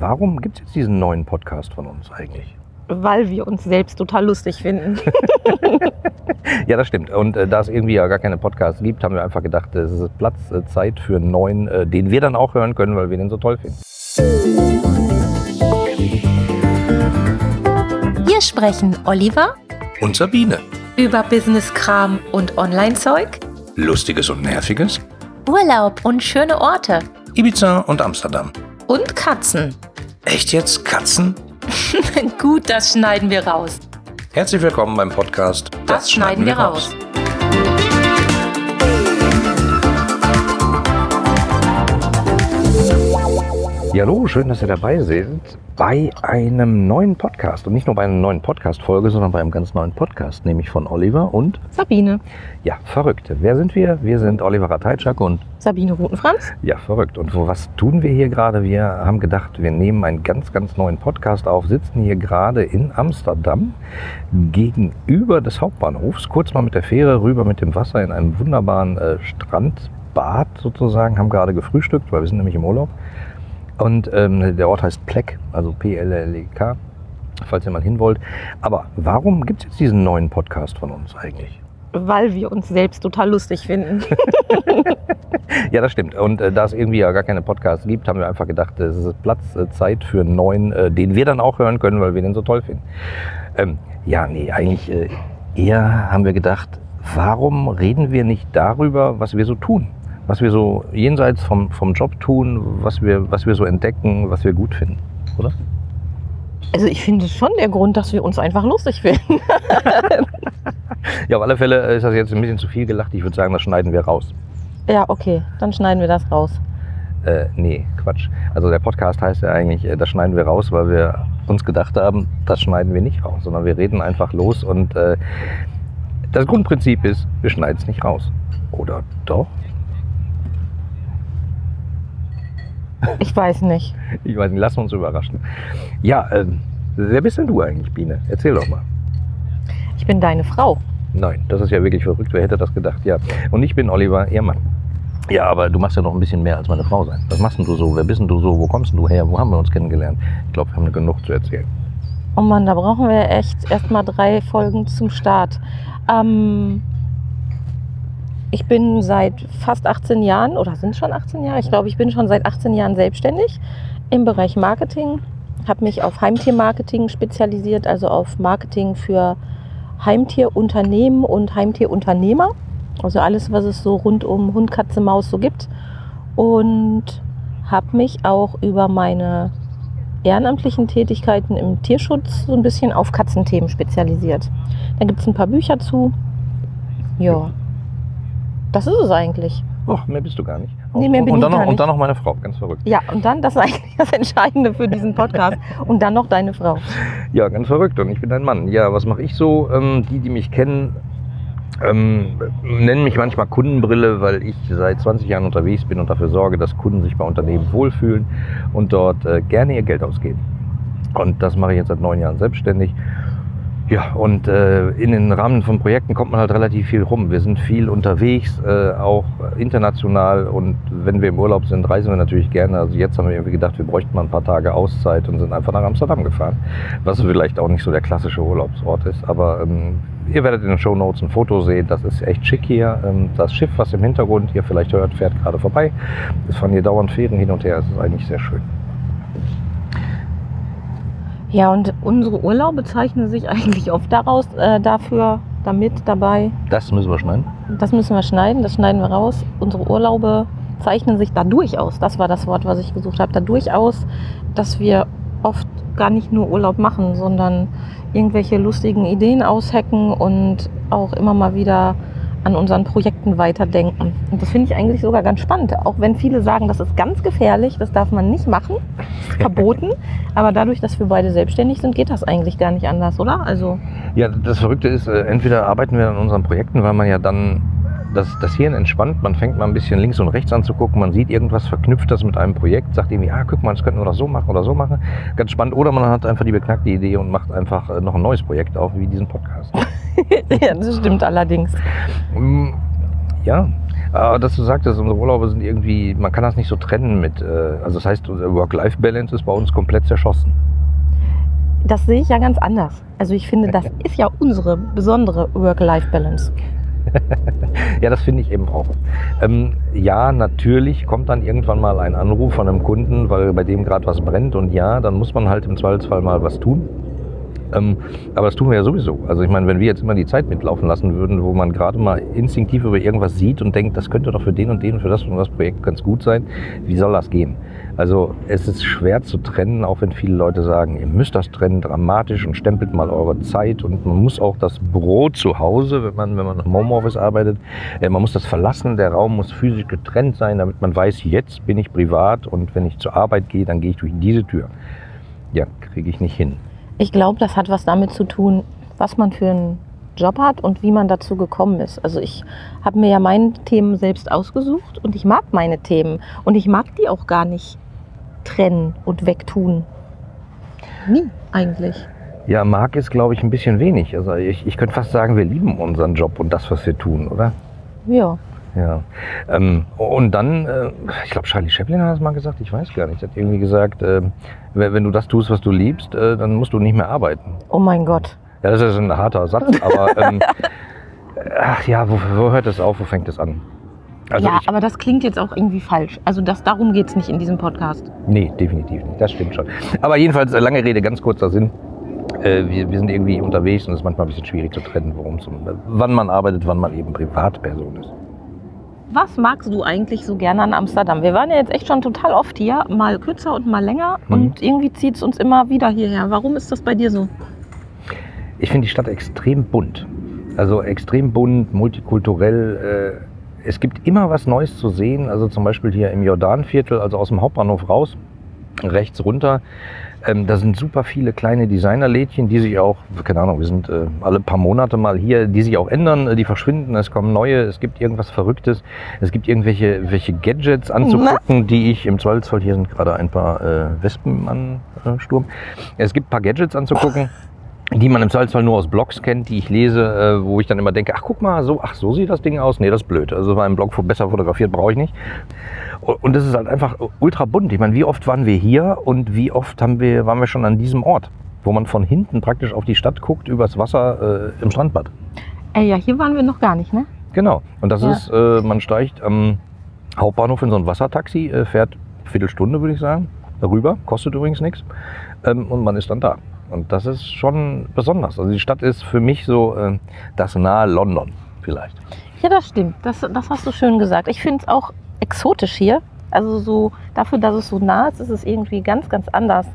warum gibt es jetzt diesen neuen Podcast von uns eigentlich? Weil wir uns selbst total lustig finden. ja, das stimmt. Und äh, da es irgendwie ja gar keine Podcasts gibt, haben wir einfach gedacht, es ist Platz, äh, Zeit für einen neuen, äh, den wir dann auch hören können, weil wir den so toll finden. Hier sprechen Oliver und Sabine über Business-Kram und Online-Zeug, Lustiges und Nerviges, Urlaub und schöne Orte, Ibiza und Amsterdam und Katzen. Echt jetzt Katzen? Gut, das schneiden wir raus. Herzlich willkommen beim Podcast Das, das schneiden, wir raus. raus. Ja, hallo, schön, dass ihr dabei seid bei einem neuen Podcast. Und nicht nur bei einer neuen Podcast-Folge, sondern bei einem ganz neuen Podcast, nämlich von Oliver und Sabine. Ja, verrückt. Wer sind wir? Wir sind Oliver Rateitschak und Sabine Rutenfranz. Ja, verrückt. Und wo, was tun wir hier gerade? Wir haben gedacht, wir nehmen einen ganz, ganz neuen Podcast auf, sitzen hier gerade in Amsterdam gegenüber des Hauptbahnhofs, kurz mal mit der Fähre rüber mit dem Wasser in einem wunderbaren äh, Strandbad sozusagen, haben gerade gefrühstückt, weil wir sind nämlich im Urlaub und ähm, der Ort heißt Pleck, also P-L-L-E-K, falls ihr mal hin wollt. Aber warum gibt es jetzt diesen neuen Podcast von uns eigentlich? Weil wir uns selbst total lustig finden. ja, das stimmt. Und äh, da es irgendwie ja gar keine Podcasts gibt, haben wir einfach gedacht, es ist Platz, äh, Zeit für einen neuen, äh, den wir dann auch hören können, weil wir den so toll finden. Ähm, ja, nee, eigentlich äh, eher haben wir gedacht, warum reden wir nicht darüber, was wir so tun? Was wir so jenseits vom, vom Job tun, was wir, was wir so entdecken, was wir gut finden, oder? Also ich finde schon der Grund, dass wir uns einfach lustig finden. ja, auf alle Fälle ist das jetzt ein bisschen zu viel gelacht. Ich würde sagen, das schneiden wir raus. Ja, okay, dann schneiden wir das raus. Äh, nee, Quatsch. Also der Podcast heißt ja eigentlich, äh, das schneiden wir raus, weil wir uns gedacht haben, das schneiden wir nicht raus, sondern wir reden einfach los und äh, das Grundprinzip ist, wir schneiden es nicht raus. Oder doch? Ich weiß nicht. Ich weiß nicht, lassen wir uns überraschen. Ja, äh, wer bist denn du eigentlich, Biene? Erzähl doch mal. Ich bin deine Frau. Nein, das ist ja wirklich verrückt. Wer hätte das gedacht? Ja. Und ich bin Oliver Ehrmann. Ja, aber du machst ja noch ein bisschen mehr als meine Frau sein. Was machst denn du so? Wer bist denn du so? Wo kommst denn du her? Wo haben wir uns kennengelernt? Ich glaube, wir haben genug zu erzählen. Oh Mann, da brauchen wir echt erstmal drei Folgen zum Start. Ähm, ich bin seit fast 18 Jahren, oder sind schon 18 Jahre? Ich glaube, ich bin schon seit 18 Jahren selbstständig im Bereich Marketing. Habe mich auf Heimtiermarketing spezialisiert, also auf Marketing für Heimtierunternehmen und Heimtierunternehmer. Also alles, was es so rund um Hund, Katze, Maus so gibt. Und habe mich auch über meine ehrenamtlichen Tätigkeiten im Tierschutz so ein bisschen auf Katzenthemen spezialisiert. Da gibt es ein paar Bücher zu. Ja. Das ist es eigentlich. Och, mehr bist du gar nicht. Nee, mehr bin und, dann noch, nicht. und dann noch meine Frau, ganz verrückt. Ja, und dann, das ist eigentlich das Entscheidende für diesen Podcast. und dann noch deine Frau. Ja, ganz verrückt. Und ich bin dein Mann. Ja, was mache ich so? Ähm, die, die mich kennen, ähm, nennen mich manchmal Kundenbrille, weil ich seit 20 Jahren unterwegs bin und dafür sorge, dass Kunden sich bei Unternehmen wohlfühlen und dort äh, gerne ihr Geld ausgeben. Und das mache ich jetzt seit neun Jahren selbstständig. Ja, und äh, in den Rahmen von Projekten kommt man halt relativ viel rum. Wir sind viel unterwegs, äh, auch international. Und wenn wir im Urlaub sind, reisen wir natürlich gerne. Also jetzt haben wir irgendwie gedacht, wir bräuchten mal ein paar Tage Auszeit und sind einfach nach Amsterdam gefahren. Was vielleicht auch nicht so der klassische Urlaubsort ist. Aber ähm, ihr werdet in den Show Notes ein Foto sehen. Das ist echt schick hier. Ähm, das Schiff, was im Hintergrund ihr vielleicht hört, fährt gerade vorbei. Es fahren hier dauernd Fähren hin und her. Es ist eigentlich sehr schön. Ja, und unsere Urlaube zeichnen sich eigentlich oft daraus, äh, dafür, damit, dabei. Das müssen wir schneiden? Das müssen wir schneiden, das schneiden wir raus. Unsere Urlaube zeichnen sich dadurch aus, das war das Wort, was ich gesucht habe, dadurch aus, dass wir oft gar nicht nur Urlaub machen, sondern irgendwelche lustigen Ideen aushacken und auch immer mal wieder an unseren Projekten weiterdenken. Und das finde ich eigentlich sogar ganz spannend, auch wenn viele sagen, das ist ganz gefährlich, das darf man nicht machen, verboten. Aber dadurch, dass wir beide selbstständig sind, geht das eigentlich gar nicht anders, oder? Also ja, das Verrückte ist, äh, entweder arbeiten wir an unseren Projekten, weil man ja dann das, das Hirn entspannt, man fängt mal ein bisschen links und rechts an zu gucken, man sieht irgendwas, verknüpft das mit einem Projekt, sagt irgendwie, ah, guck mal, das könnten wir doch so machen oder so machen. Ganz spannend. Oder man hat einfach die beknackte Idee und macht einfach äh, noch ein neues Projekt auf, wie diesen Podcast. ja, das stimmt allerdings. Mm, ja, Aber dass du sagtest, unsere Urlaube sind irgendwie, man kann das nicht so trennen mit, äh, also das heißt, Work-Life-Balance ist bei uns komplett zerschossen. Das sehe ich ja ganz anders. Also ich finde, das ist ja unsere besondere Work-Life-Balance. ja, das finde ich eben auch. Ähm, ja, natürlich kommt dann irgendwann mal ein Anruf von einem Kunden, weil bei dem gerade was brennt und ja, dann muss man halt im Zweifelsfall mal was tun. Ähm, aber das tun wir ja sowieso. Also ich meine, wenn wir jetzt immer die Zeit mitlaufen lassen würden, wo man gerade mal instinktiv über irgendwas sieht und denkt, das könnte doch für den und den und für das und das Projekt ganz gut sein, wie soll das gehen? Also es ist schwer zu trennen, auch wenn viele Leute sagen, ihr müsst das trennen, dramatisch und stempelt mal eure Zeit und man muss auch das Büro zu Hause, wenn man, wenn man im Homeoffice arbeitet, äh, man muss das verlassen, der Raum muss physisch getrennt sein, damit man weiß, jetzt bin ich privat und wenn ich zur Arbeit gehe, dann gehe ich durch diese Tür. Ja, kriege ich nicht hin. Ich glaube, das hat was damit zu tun, was man für einen Job hat und wie man dazu gekommen ist. Also ich habe mir ja meine Themen selbst ausgesucht und ich mag meine Themen und ich mag die auch gar nicht trennen und wegtun. Nie eigentlich. Ja, mag ist, glaube ich, ein bisschen wenig. Also ich, ich könnte fast sagen, wir lieben unseren Job und das, was wir tun, oder? Ja. Ja. Ähm, und dann, äh, ich glaube, Charlie Chaplin hat das mal gesagt, ich weiß gar nicht. Er hat irgendwie gesagt, äh, wenn du das tust, was du liebst, äh, dann musst du nicht mehr arbeiten. Oh mein Gott. Ja, das ist ein harter Satz, aber ähm, ach ja, wo, wo hört es auf, wo fängt es an? Also ja, aber das klingt jetzt auch irgendwie falsch. Also das, darum geht es nicht in diesem Podcast. Nee, definitiv nicht. Das stimmt schon. Aber jedenfalls, äh, lange Rede, ganz kurzer Sinn. Äh, wir, wir, sind irgendwie unterwegs und es ist manchmal ein bisschen schwierig zu trennen, worum es wann man arbeitet, wann man eben Privatperson ist. Was magst du eigentlich so gerne an Amsterdam? Wir waren ja jetzt echt schon total oft hier, mal kürzer und mal länger mhm. und irgendwie zieht es uns immer wieder hierher. Warum ist das bei dir so? Ich finde die Stadt extrem bunt. Also extrem bunt, multikulturell. Äh, es gibt immer was Neues zu sehen. Also zum Beispiel hier im Jordanviertel, also aus dem Hauptbahnhof raus, rechts runter. Ähm, da sind super viele kleine Designerlädchen, die sich auch, keine Ahnung, wir sind äh, alle paar Monate mal hier, die sich auch ändern, äh, die verschwinden, es kommen neue, es gibt irgendwas Verrücktes, es gibt irgendwelche welche Gadgets anzugucken, Na? die ich im Zweifelsfall, hier sind gerade ein paar äh, Wespen an äh, Sturm, es gibt ein paar Gadgets anzugucken die man im Zweifelsfall nur aus Blogs kennt, die ich lese, äh, wo ich dann immer denke, ach guck mal, so, ach so sieht das Ding aus. Nee, das ist blöd. Also war im Blog besser fotografiert, brauche ich nicht. Und es ist halt einfach ultra bunt. Ich meine, wie oft waren wir hier und wie oft haben wir, waren wir schon an diesem Ort, wo man von hinten praktisch auf die Stadt guckt, übers Wasser äh, im Strandbad. Ey, ja, hier waren wir noch gar nicht, ne? Genau. Und das ja. ist, äh, man steigt am Hauptbahnhof in so ein Wassertaxi, äh, fährt Viertelstunde, würde ich sagen, darüber, kostet übrigens nichts. Ähm, und man ist dann da. Und das ist schon besonders. Also die Stadt ist für mich so äh, das nahe London vielleicht. Ja, das stimmt. Das, das hast du schön gesagt. Ich finde es auch exotisch hier. Also so dafür, dass es so nah ist, ist es irgendwie ganz, ganz anders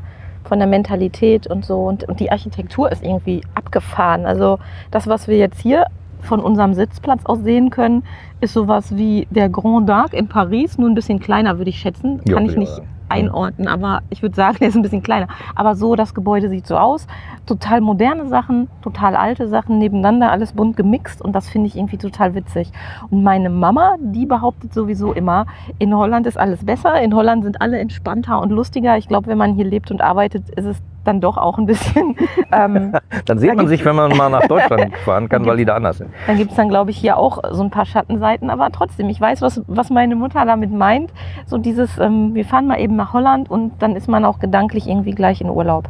von der Mentalität und so. Und, und die Architektur ist irgendwie abgefahren. Also das, was wir jetzt hier von unserem Sitzplatz aus sehen können, ist sowas wie der Grand Dark in Paris, nur ein bisschen kleiner, würde ich schätzen. Kann ja, ich nicht einordnen, aber ich würde sagen, der ist ein bisschen kleiner. Aber so, das Gebäude sieht so aus. Total moderne Sachen, total alte Sachen nebeneinander, alles bunt gemixt und das finde ich irgendwie total witzig. Und meine Mama, die behauptet sowieso immer, in Holland ist alles besser, in Holland sind alle entspannter und lustiger. Ich glaube, wenn man hier lebt und arbeitet, ist es dann doch auch ein bisschen. Ähm, dann sieht man sich, wenn man mal nach Deutschland fahren kann, weil die da anders sind. Dann gibt es dann, glaube ich, hier auch so ein paar Schattenseiten. Aber trotzdem, ich weiß, was, was meine Mutter damit meint. So dieses, ähm, wir fahren mal eben nach Holland und dann ist man auch gedanklich irgendwie gleich in Urlaub.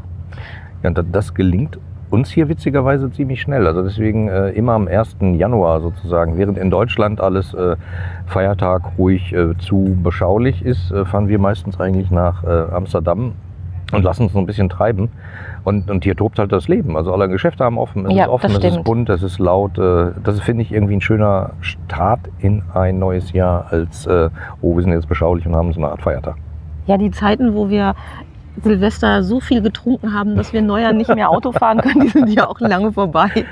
Ja, und das gelingt uns hier witzigerweise ziemlich schnell. Also deswegen äh, immer am 1. Januar sozusagen. Während in Deutschland alles äh, Feiertag ruhig äh, zu beschaulich ist, äh, fahren wir meistens eigentlich nach äh, Amsterdam und lassen uns so ein bisschen treiben. Und, und hier tobt halt das Leben. Also alle Geschäfte haben offen, es ja, ist offen, es ist bunt, es ist laut. Äh, das finde ich irgendwie ein schöner Start in ein neues Jahr als, äh, oh, wir sind jetzt beschaulich und haben so eine Art Feiertag. Ja, die Zeiten, wo wir Silvester so viel getrunken haben, dass wir Neujahr nicht mehr Auto fahren können, die sind ja auch lange vorbei.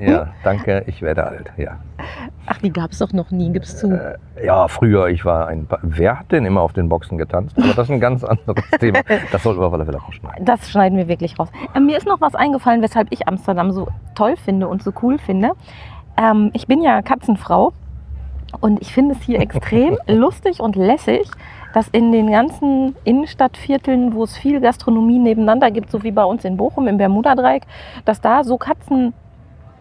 Ja, danke, ich werde alt, ja. Ach, die gab es doch noch nie, gibst du? Äh, ja, früher, ich war ein. Wer hat denn immer auf den Boxen getanzt? Aber das ist ein ganz anderes Thema. Das sollten wir auf alle Fälle rausschneiden. Das schneiden wir wirklich raus. Äh, mir ist noch was eingefallen, weshalb ich Amsterdam so toll finde und so cool finde. Ähm, ich bin ja Katzenfrau und ich finde es hier extrem lustig und lässig, dass in den ganzen Innenstadtvierteln, wo es viel Gastronomie nebeneinander gibt, so wie bei uns in Bochum im Bermuda-Dreieck, dass da so Katzen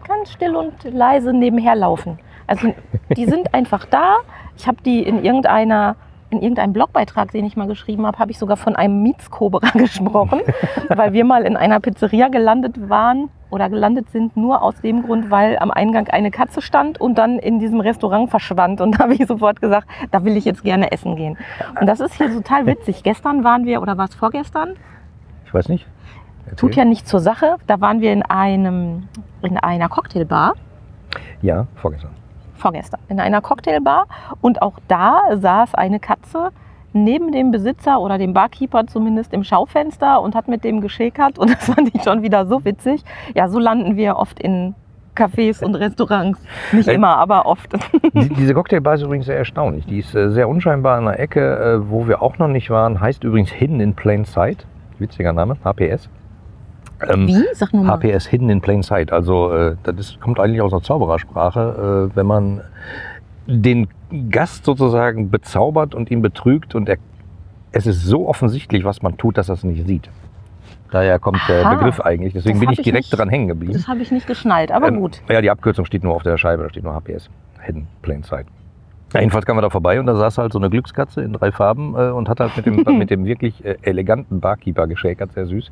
ganz still und leise nebenher laufen. Also die sind einfach da. Ich habe die in irgendeiner in irgendeinem Blogbeitrag, den ich mal geschrieben habe, habe ich sogar von einem Mietskobra gesprochen, weil wir mal in einer Pizzeria gelandet waren oder gelandet sind, nur aus dem Grund, weil am Eingang eine Katze stand und dann in diesem Restaurant verschwand. Und da habe ich sofort gesagt, da will ich jetzt gerne essen gehen. Und das ist hier total witzig. Gestern waren wir, oder war es vorgestern? Ich weiß nicht. Erzähl. Tut ja nichts zur Sache. Da waren wir in, einem, in einer Cocktailbar. Ja, vorgestern. Vorgestern. In einer Cocktailbar. Und auch da saß eine Katze neben dem Besitzer oder dem Barkeeper zumindest im Schaufenster und hat mit dem geschäkert. Und das fand ich schon wieder so witzig. Ja, so landen wir oft in Cafés und Restaurants. Nicht Äh, immer, aber oft. Die, diese Cocktailbar ist übrigens sehr erstaunlich. Die ist äh, sehr unscheinbar in einer Ecke, äh, wo wir auch noch nicht waren. Heißt übrigens Hidden in Plain Sight. Witziger Name, HPS. Ähm, Wie? Sag nur mal. HPS Hidden in Plain Sight. Also äh, das ist, kommt eigentlich aus der Zauberersprache, äh, wenn man den Gast sozusagen bezaubert und ihn betrügt und er, es ist so offensichtlich, was man tut, dass er es nicht sieht. Daher kommt der Aha. Begriff eigentlich. Deswegen bin ich direkt nicht- dran hängen geblieben. Das habe ich nicht geschnallt, aber Ähm, gut. Ja, die Abkürzung steht nur auf der Scheibe, da steht nur HPS. Hidden Plain Sight. Ja, jedenfalls kamen wir da vorbei und da saß halt so eine Glückskatze in drei Farben äh, und hat halt mit dem, mit dem wirklich äh, eleganten Barkeeper geschäkert, sehr süß.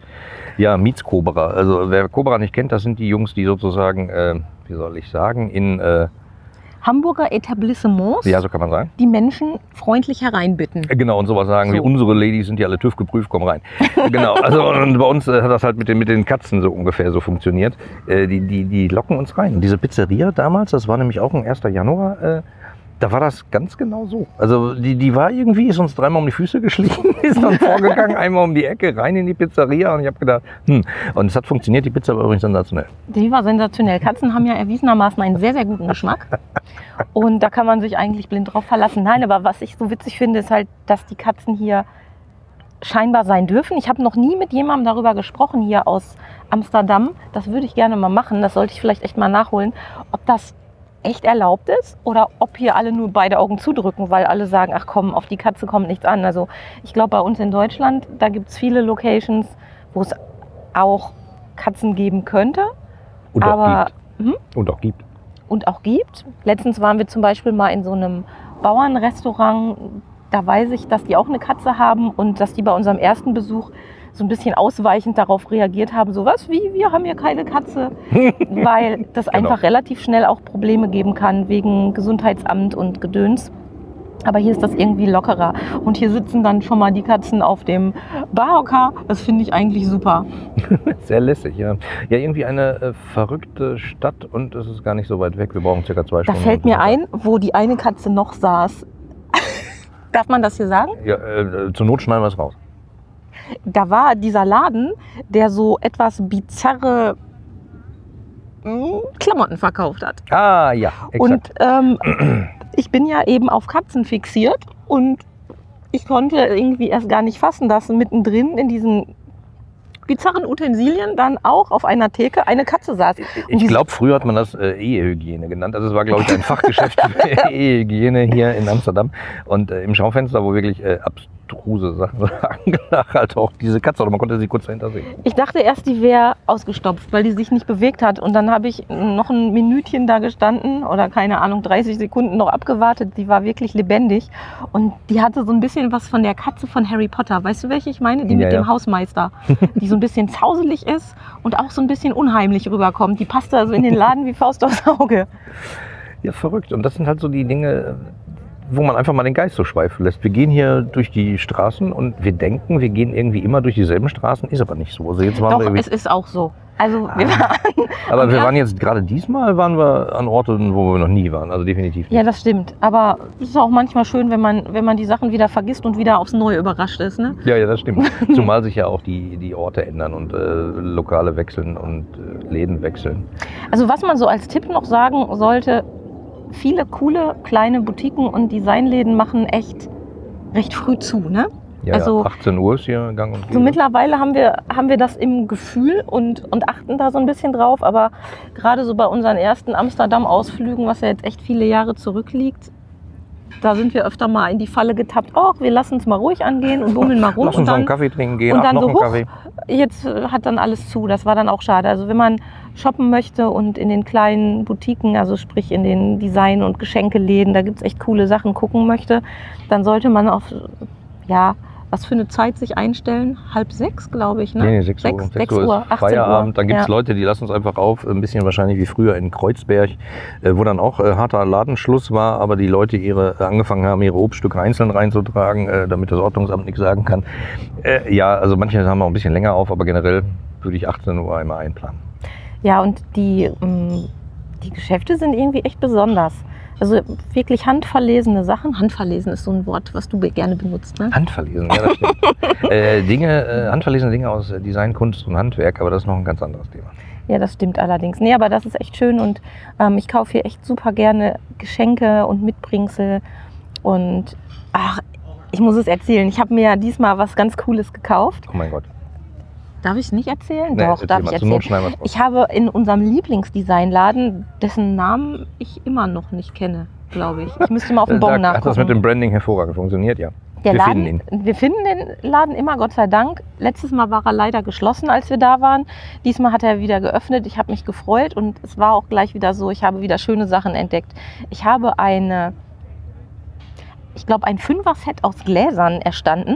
Ja, Mietskobra. Also wer Cobra nicht kennt, das sind die Jungs, die sozusagen, äh, wie soll ich sagen, in, äh, Hamburger Etablissements, ja, so kann man sagen. die Menschen freundlich hereinbitten. Äh, Genau, und sowas sagen So. wie unsere Ladies sind ja alle TÜV geprüft, komm rein. genau, also und bei uns äh, hat das halt mit den, mit den Katzen so ungefähr so funktioniert. Äh, die, die, die locken uns rein. Und diese Pizzeria damals, das war nämlich auch ein 1. Januar, äh, da war das ganz genau so. Also die, die war irgendwie, ist uns dreimal um die Füße geschlichen, ist dann vorgegangen, einmal um die Ecke, rein in die Pizzeria und ich habe gedacht, hm, und es hat funktioniert, die Pizza war übrigens sensationell. Die war sensationell. Katzen haben ja erwiesenermaßen einen sehr, sehr guten Geschmack. Und da kann man sich eigentlich blind drauf verlassen. Nein, aber was ich so witzig finde, ist halt, dass die Katzen hier scheinbar sein dürfen. Ich habe noch nie mit jemandem darüber gesprochen hier aus Amsterdam. Das würde ich gerne mal machen. Das sollte ich vielleicht echt mal nachholen, ob das echt erlaubt ist oder ob hier alle nur beide Augen zudrücken, weil alle sagen, ach komm, auf die Katze kommt nichts an. Also ich glaube, bei uns in Deutschland, da gibt es viele Locations, wo es auch Katzen geben könnte Und aber auch gibt. Und auch gibt. und auch gibt. Letztens waren wir zum Beispiel mal in so einem Bauernrestaurant. Da weiß ich, dass die auch eine Katze haben und dass die bei unserem ersten Besuch so ein bisschen ausweichend darauf reagiert haben, so was wie, wir haben hier keine Katze, weil das Genau. einfach relativ schnell auch Probleme geben kann wegen Gesundheitsamt und Gedöns. Aber hier ist das irgendwie lockerer. Und hier sitzen dann schon mal die Katzen auf dem Barhocker. Das finde ich eigentlich super. Sehr lässig, ja. Ja, irgendwie eine äh, verrückte Stadt und es ist gar nicht so weit weg. Wir brauchen circa zwei Da Stunden. fällt mir ein, wo die eine Katze noch saß. Darf man das hier sagen? Ja, äh, zur Not schneiden wir es raus. Da war dieser Laden, der so etwas bizarre mm, Klamotten verkauft hat. Ah, ja, exakt. Und ähm, ich bin ja eben auf Katzen fixiert und ich konnte irgendwie erst gar nicht fassen, dass mittendrin in diesen bizarren Utensilien dann auch auf einer Theke eine Katze saß. ich die- glaube, früher hat man das äh, Ehehygiene genannt. Also es war, glaube ich, ein Fachgeschäft für Ehehygiene hier in Amsterdam. Und äh, im Schaufenster, wo wirklich äh, abstruse Sachen lagen, lag halt auch diese Katze. Oder man konnte sie kurz dahinter sehen. Ich dachte erst, die wäre ausgestopft, weil die sich nicht bewegt hat. Und dann habe ich noch ein Minütchen da gestanden oder keine Ahnung, 30 Sekunden noch abgewartet. Die war wirklich lebendig. Und die hatte so ein bisschen was von der Katze von Harry Potter. Weißt du, welche ich meine? Die Ja, mit ja. dem Hausmeister. Die so ein bisschen zauselig ist und auch so ein bisschen unheimlich rüberkommt. Die passte also in den Laden wie Faust aufs Auge. Ja, verrückt. Und das sind halt so die Dinge, wo man einfach mal den Geist so schweifen lässt. Wir gehen hier durch die Straßen und wir denken, wir gehen irgendwie immer durch dieselben Straßen. Ist aber nicht so. Also jetzt waren Doch, wir es ist auch so. Also wir Ah. waren, aber wir waren jetzt gerade diesmal waren wir an Orten, wo wir noch nie waren. Also definitiv nicht. ja, das stimmt. Aber es ist auch manchmal schön, wenn man, wenn man die Sachen wieder vergisst und wieder aufs Neue überrascht ist. Ne? Ja, ja, das stimmt. Zumal sich ja auch die, die Orte ändern und äh, Lokale wechseln und äh, Läden wechseln. Also was man so als Tipp noch sagen sollte, viele coole kleine Boutiquen und Designläden machen echt recht früh zu. Ne? Ja, Also- ja, 18 Uhr ist hier Gang und So Gäbe. mittlerweile haben wir, haben wir das im Gefühl und, und achten da so ein bisschen drauf. Aber gerade so bei unseren ersten Amsterdam-Ausflügen, was ja jetzt echt viele Jahre zurückliegt, Da sind wir öfter mal in die Falle getappt. Oh, wir lassen es mal ruhig angehen und bummeln mal rum. Lass uns und einen Kaffee trinken gehen, und ach, dann noch so, huch, Kaffee. jetzt hat dann alles zu. Das war dann auch schade. Also wenn man shoppen möchte und in den kleinen Boutiquen, also sprich in den Design- und Geschenkeläden, da gibt es echt coole Sachen gucken möchte, dann sollte man auf, ja, was für eine Zeit sich einstellen? Halb sechs, glaube ich, ne? Nee, nee, 6 Uhr. Sechs- 6 sechs Uhr Uhr, ist 18 Feierabend. Uhr. Dann gibt es Ja. Leute, die lassen uns einfach auf. Ein bisschen wahrscheinlich wie früher in Kreuzberg, äh, wo dann auch äh, harter Ladenschluss war, aber die Leute ihre äh, angefangen haben, ihre Obststücke einzeln reinzutragen, damit das Ordnungsamt nichts sagen kann. Ja, also manche haben auch ein bisschen länger auf, aber generell würde ich 18 Uhr einmal einplanen. Ja, und die, ähm, die Geschäfte sind irgendwie echt besonders. Also wirklich handverlesene Sachen. Handverlesen ist so ein Wort, was du gerne benutzt, ne? Handverlesen, ja, das stimmt. äh, Dinge, äh, handverlesene Dinge aus Design, Kunst und Handwerk, aber das ist noch ein ganz anderes Thema. Ja, das stimmt allerdings. Nee, aber das ist echt schön und ähm, ich kaufe hier echt super gerne Geschenke und Mitbringsel. Und ach, ich muss es erzählen. Ich habe mir ja diesmal was ganz Cooles gekauft. Oh mein Gott. Darf ich es nicht erzählen? Nee, Doch, erzähl darf mal, ich erzählen. Ich habe in unserem Lieblingsdesignladen, dessen Namen ich immer noch nicht kenne, glaube ich. Ich müsste mal auf dem Bon da nachgucken. hat das mit dem Branding hervorragend funktioniert, ja. Der Wir Laden, finden Wir finden den Laden immer, Gott sei Dank. Letztes Mal war er leider geschlossen, als wir da waren. Diesmal hat er wieder geöffnet. Ich habe mich gefreut und es war auch gleich wieder so, ich habe wieder schöne Sachen entdeckt. Ich habe eine, ich glaube, ein Fünfer-Set aus Gläsern erstanden,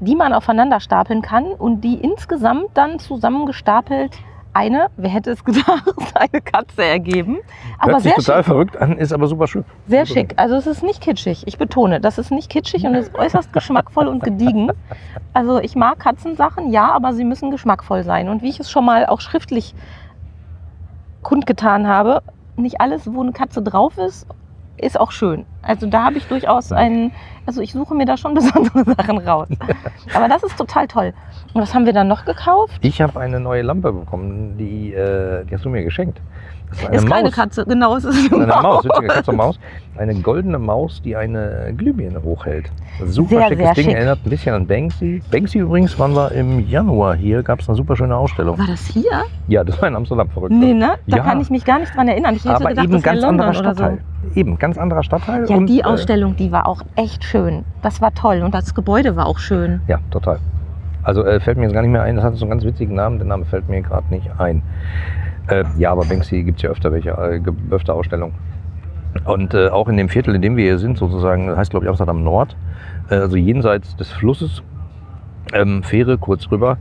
die man aufeinander stapeln kann und die insgesamt dann zusammengestapelt eine, wer hätte es gedacht, eine Katze ergeben. Aber Hört sich sehr total schick. verrückt an, ist aber super schön. Sehr schick. Also es ist nicht kitschig. Ich betone, das ist nicht kitschig und ist äußerst geschmackvoll und gediegen. Also ich mag Katzensachen, ja, aber sie müssen geschmackvoll sein. Und wie ich es schon mal auch schriftlich kundgetan habe, nicht alles, wo eine Katze drauf ist, ist auch schön. Also da habe ich durchaus einen, also ich suche mir da schon besondere Sachen raus. Aber das ist total toll. Und was haben wir dann noch gekauft? Ich habe eine neue Lampe bekommen, die, äh, die hast du mir geschenkt. Das eine ist keine Maus. Katze, genau, es ist eine, Eine Maus, witzige Katze Maus. Eine goldene Maus, die eine Glühbirne hochhält. Super Sehr, schickes sehr Ding, schick. erinnert ein bisschen an Banksy. Banksy übrigens waren wir im Januar hier, gab es eine super schöne Ausstellung. War das hier? Ja, das war in Amsterdam verrückt. Nee, ne? Da Ja. kann ich mich gar nicht dran erinnern. Ich hätte Aber gedacht, eben das ganz London anderer oder so. Stadtteil. Eben, ganz anderer Stadtteil. Ja, und, die äh, Ausstellung, die war auch echt schön. Das war toll und das Gebäude war auch schön. Ja, total. Also äh, fällt mir jetzt gar nicht mehr ein, das hat so einen ganz witzigen Namen, der Name fällt mir gerade nicht ein. Äh, ja, aber Banksy gibt es ja öfter welche, äh, öfter Ausstellungen. Und äh, auch in dem Viertel, in dem wir hier sind, sozusagen, heißt glaube ich Amsterdam Nord, äh, also jenseits des Flusses, ähm, Fähre kurz rüber,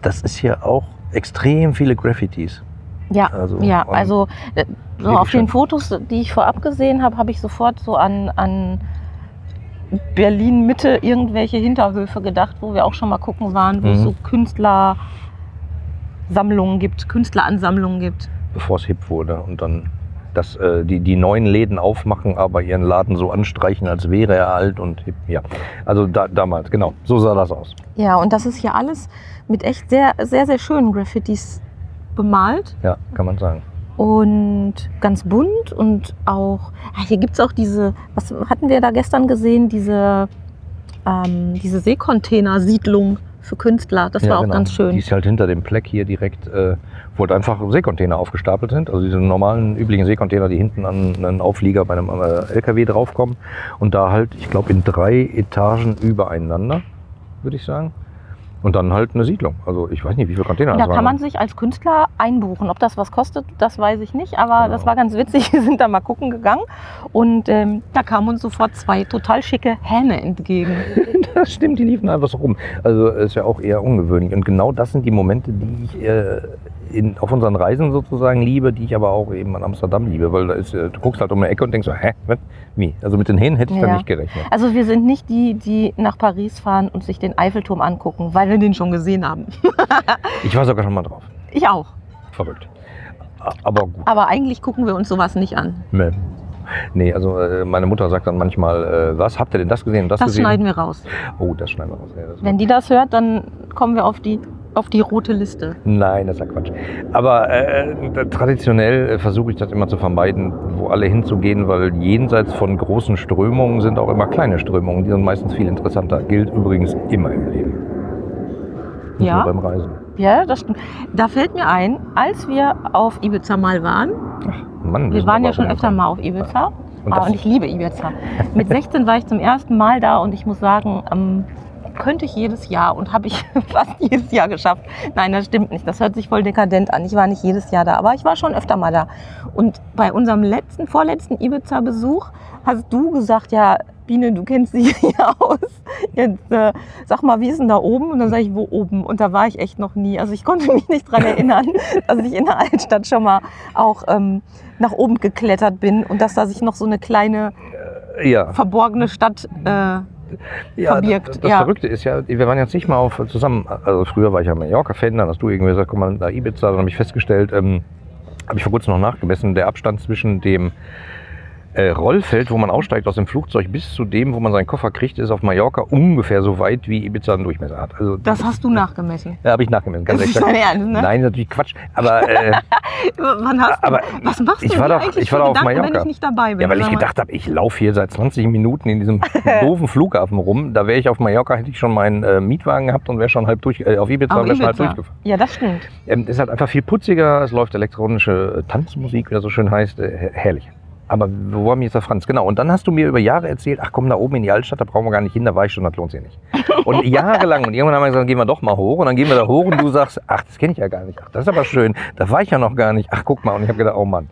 das ist hier auch extrem viele Graffitis. Ja, Also, ja, also äh, so auf den. Fotos, die ich vorab gesehen habe, habe ich sofort so an, an Berlin Mitte irgendwelche Hinterhöfe gedacht, wo wir auch schon mal gucken waren, wo Mhm. so Künstlersammlungen gibt, Künstleransammlungen gibt. bevor es hip wurde und dann dass äh, die, die neuen Läden aufmachen, aber ihren Laden so anstreichen, als wäre er alt und hip. Ja, also da, damals, genau, so sah das aus. Ja, und das ist hier alles mit echt sehr, sehr, sehr schönen Graffitis bemalt. Ja, kann man sagen. und ganz bunt und auch, ah, hier gibt es auch diese, was hatten wir da gestern gesehen, diese, ähm, diese Seekontainer-Siedlung für Künstler. Das ja, war auch genau. ganz schön. Die ist halt hinter dem Pleck hier direkt, äh, wo halt einfach Seekontainer aufgestapelt sind. Also diese normalen, üblichen Seekontainer, die hinten an einen Auflieger bei einem äh, LKW draufkommen. Und da halt, ich glaube, in drei Etagen übereinander, würde ich sagen. Und dann halt eine Siedlung. Also ich weiß nicht, wie viele Container da das kann waren. man sich als Künstler einbuchen. Ob das was kostet, das weiß ich nicht. Aber Genau. das war ganz witzig. Wir sind da mal gucken gegangen und ähm, da kamen uns sofort zwei total schicke Hähne entgegen. Das stimmt, die liefen einfach so rum. Also ist ja auch eher ungewöhnlich. Und genau das sind die Momente, die ich äh, in, auf unseren Reisen sozusagen liebe, die ich aber auch eben an Amsterdam liebe. Weil da ist, äh, du guckst halt um eine Ecke und denkst so, hä, was? Wie? Also mit den Hähnen hätte ich da Ja. nicht gerechnet. Also wir sind nicht die, die nach Paris fahren und sich den Eiffelturm angucken, weil wir den schon gesehen haben. Ich war sogar schon mal drauf. Ich auch. Verrückt. Aber gut. Aber eigentlich gucken wir uns sowas nicht an. Nee. Nee, also äh, meine Mutter sagt dann manchmal, äh, was, habt ihr denn das gesehen das, Das gesehen? schneiden wir raus. Oh, das schneiden wir raus. Ja, Wenn die das hört, dann kommen wir auf die, auf die rote Liste. Nein, das ist ja Quatsch. Aber äh, traditionell äh, versuche ich das immer zu vermeiden, wo alle hinzugehen, weil jenseits von großen Strömungen sind auch immer kleine Strömungen. Die sind meistens viel interessanter. Gilt übrigens immer im Leben. Nicht Ja. nur beim Reisen. Ja, das stimmt. Da fällt mir ein, als wir auf Ibiza mal waren, Mann, wir sind waren ja schon öfter mal auf Ibiza, Und Ah, und ich liebe Ibiza. Mit 16 war ich zum ersten Mal da und ich muss sagen, ähm, könnte ich jedes Jahr und habe ich fast jedes Jahr geschafft. Nein, das stimmt nicht. Das hört sich voll dekadent an. Ich war nicht jedes Jahr da, aber ich war schon öfter mal da. Und bei unserem letzten, vorletzten Ibiza-Besuch hast du gesagt, ja, Biene, du kennst dich hier aus. Jetzt äh, sag mal, wie ist denn da oben? Und dann sage ich, wo oben? Und da war ich echt noch nie. Also ich konnte mich nicht dran erinnern, dass ich in der Altstadt schon mal auch ähm, nach oben geklettert bin und dass da sich noch so eine kleine ja. verborgene Stadt. Äh, ja, verbirgt, Das, das ja. Verrückte ist ja, wir waren jetzt nicht mal auf zusammen. Also früher war ich ja Mallorca-Fan, dann hast du irgendwie gesagt, komm mal nach Ibiza, dann habe ich festgestellt, ähm, habe ich vor kurzem noch nachgemessen, der Abstand zwischen dem äh, Rollfeld, wo man aussteigt aus dem Flugzeug, bis zu dem, wo man seinen Koffer kriegt, ist auf Mallorca ungefähr so weit, wie Ibiza einen Durchmesser hat. Also, das hast du nachgemessen. ja, habe ich nachgemessen, ganz Das ist dein Ernst, ne? Nein, natürlich Quatsch. Aber äh, Wann hast du, Aber was machst du ich war doch- ich war doch auf Gedanken, wenn Mallorca. ich nicht dabei bin? ja, weil ich gedacht habe, ich laufe hier seit 20 Minuten in diesem doofen Flughafen rum. Da wäre ich auf Mallorca, hätte ich schon meinen äh, Mietwagen gehabt und wäre schon halb durch, äh, auf Ibiza wäre schon halb durchgefahren. Ja, das stimmt. Ähm, ist halt einfach viel putziger, es läuft elektronische Tanzmusik, wie das so schön heißt, äh, her- herrlich. Aber wo war mir jetzt der Franz? Genau. Und dann hast du mir über Jahre erzählt, ach komm, da oben in die Altstadt, da brauchen wir gar nicht hin, da war ich schon, das lohnt sich nicht. Und jahrelang, und irgendwann haben wir gesagt, gehen wir doch mal hoch. Und dann gehen wir da hoch und du sagst, ach, das kenne ich ja gar nicht. Ach, das ist aber schön. Da war ich ja noch gar nicht. Ach, guck mal. Und ich habe gedacht, oh Mann.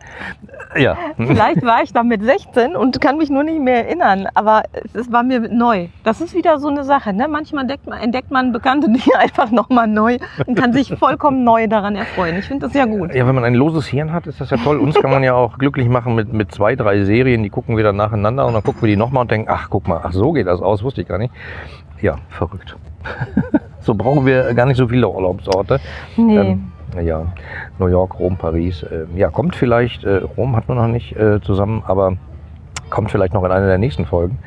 Ja. Vielleicht war ich da mit 16 und kann mich nur nicht mehr erinnern, aber es- war mir neu. Das ist wieder so eine Sache. Ne? Manchmal entdeckt man, entdeckt man bekannte Dinge einfach nochmal neu und kann sich vollkommen neu daran erfreuen. Ich finde das ja gut. Ja, wenn man ein loses Hirn hat, ist das ja toll. Uns kann man ja auch glücklich machen mit, mit zwei, drei Serien, die gucken wir dann nacheinander und dann gucken wir die nochmal und denken, ach, guck mal, ach, so geht das aus, wusste ich gar nicht. Ja, verrückt. so brauchen wir gar nicht so viele Urlaubsorte. Nee. Ähm, ja, New York, Rom, Paris. ähm, ja, kommt vielleicht, äh, Rom hatten wir noch nicht äh, zusammen, aber kommt vielleicht noch in einer der nächsten Folgen.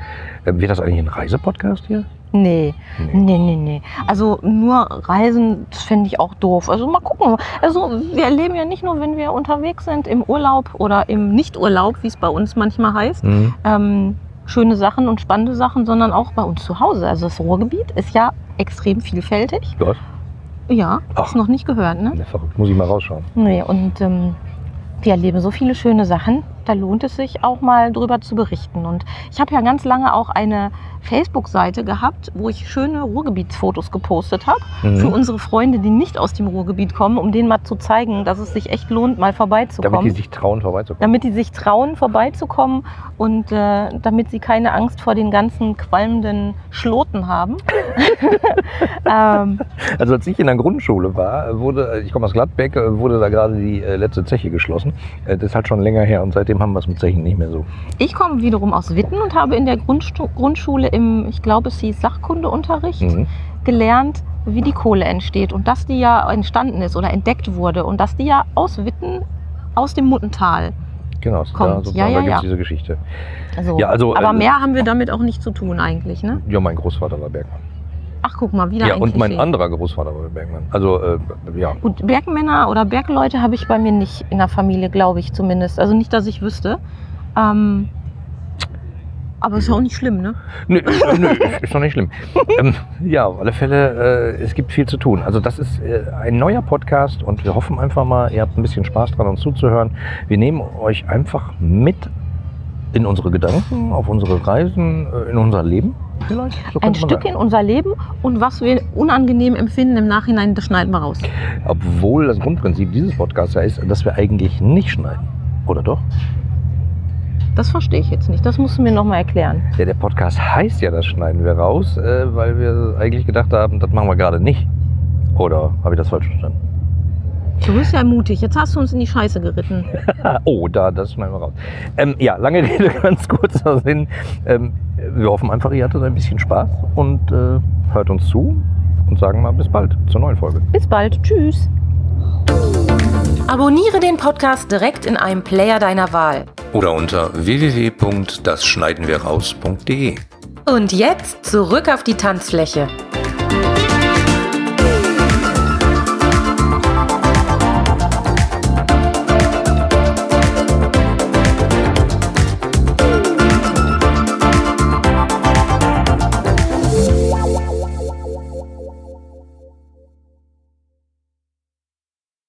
Ähm, wird das eigentlich ein Reisepodcast hier? Nee, Nee. nee, nee, nee. Also nur Reisen, das finde ich auch doof. Also mal gucken. Also wir erleben ja nicht nur, wenn wir unterwegs sind im Urlaub oder im Nichturlaub, wie es bei uns manchmal heißt, Mhm. ähm, schöne Sachen und spannende Sachen, sondern auch bei uns zu Hause. Also das Ruhrgebiet ist ja extrem vielfältig. Was? Ja, Ach. hast noch nicht gehört, ne? Ja, verrückt, muss ich mal rausschauen. Nee, und ähm, wir erleben so viele schöne Sachen. Da lohnt es sich auch mal drüber zu berichten. Und ich habe ja ganz lange auch eine Facebook-Seite gehabt, wo ich schöne Ruhrgebietsfotos gepostet habe. Mhm. Für unsere Freunde, die nicht aus dem Ruhrgebiet kommen, um denen mal zu zeigen, dass es sich echt lohnt, mal Damit vorbeizukommen. die sich trauen, vorbeizukommen. damit die sich trauen, vorbeizukommen und äh, damit sie keine Angst vor den ganzen qualmenden Schloten haben. ähm, Also als ich in der Grundschule war, wurde, ich komme aus Gladbeck, äh, wurde da gerade die äh, letzte Zeche geschlossen. Äh, Das ist halt schon länger her und seitdem haben wir es mit Zechen nicht mehr so. ich komme wiederum aus Witten und habe in der Grundstu Grundschule im, ich glaube, es hieß Sachkundeunterricht, Mhm. gelernt, wie die Kohle entsteht und dass die ja entstanden ist oder entdeckt wurde und dass die ja aus Witten, aus dem Muttental. Genau, da, Kommt. sozusagen, Ja, ja, da gibt es ja. diese Geschichte. Also, Ja, also, aber äh, mehr haben wir damit auch nicht zu tun eigentlich, ne? Ja, mein Großvater war Bergmann. Ach, guck mal, wieder Ja, ein und mein Klischee. anderer Großvater war Bergmann. Also, äh, ja. Gut, Bergmänner oder Bergleute habe ich bei mir nicht in der Familie, glaube ich zumindest. Also nicht, dass ich wüsste. Ähm, aber ist ja auch nicht schlimm, ne? Nö, äh, nö ist, ist doch nicht schlimm. ähm, ja, auf alle Fälle, äh, es gibt viel zu tun. Also das ist äh, ein neuer Podcast und wir hoffen einfach mal, ihr habt ein bisschen Spaß dran, uns zuzuhören. Wir nehmen euch einfach mit in unsere Gedanken, auf unsere Reisen, äh, in unser Leben vielleicht. So Ein Stück sagen. in unser Leben und was wir unangenehm empfinden im Nachhinein, das schneiden wir raus. Obwohl das Grundprinzip dieses Podcasts ja ist, dass wir eigentlich nicht schneiden. Oder doch? Das verstehe ich jetzt nicht. Das musst du mir nochmal erklären. Ja, der Podcast heißt ja, das schneiden wir raus, äh, weil wir eigentlich gedacht haben, das machen wir gerade nicht. Oder habe ich das falsch verstanden? Du bist ja mutig. Jetzt hast du uns in die Scheiße geritten. oh, da, das schneiden wir raus. Ähm, ja, lange Rede, ganz kurzer Sinn. Ähm, wir hoffen einfach, ihr hattet ein bisschen Spaß und äh, hört uns zu und sagen mal bis bald zur neuen Folge. Bis bald. Tschüss. Abonniere den Podcast direkt in einem Player deiner Wahl. Oder unter www.dasschneidenwirraus.de. Und jetzt zurück auf die Tanzfläche.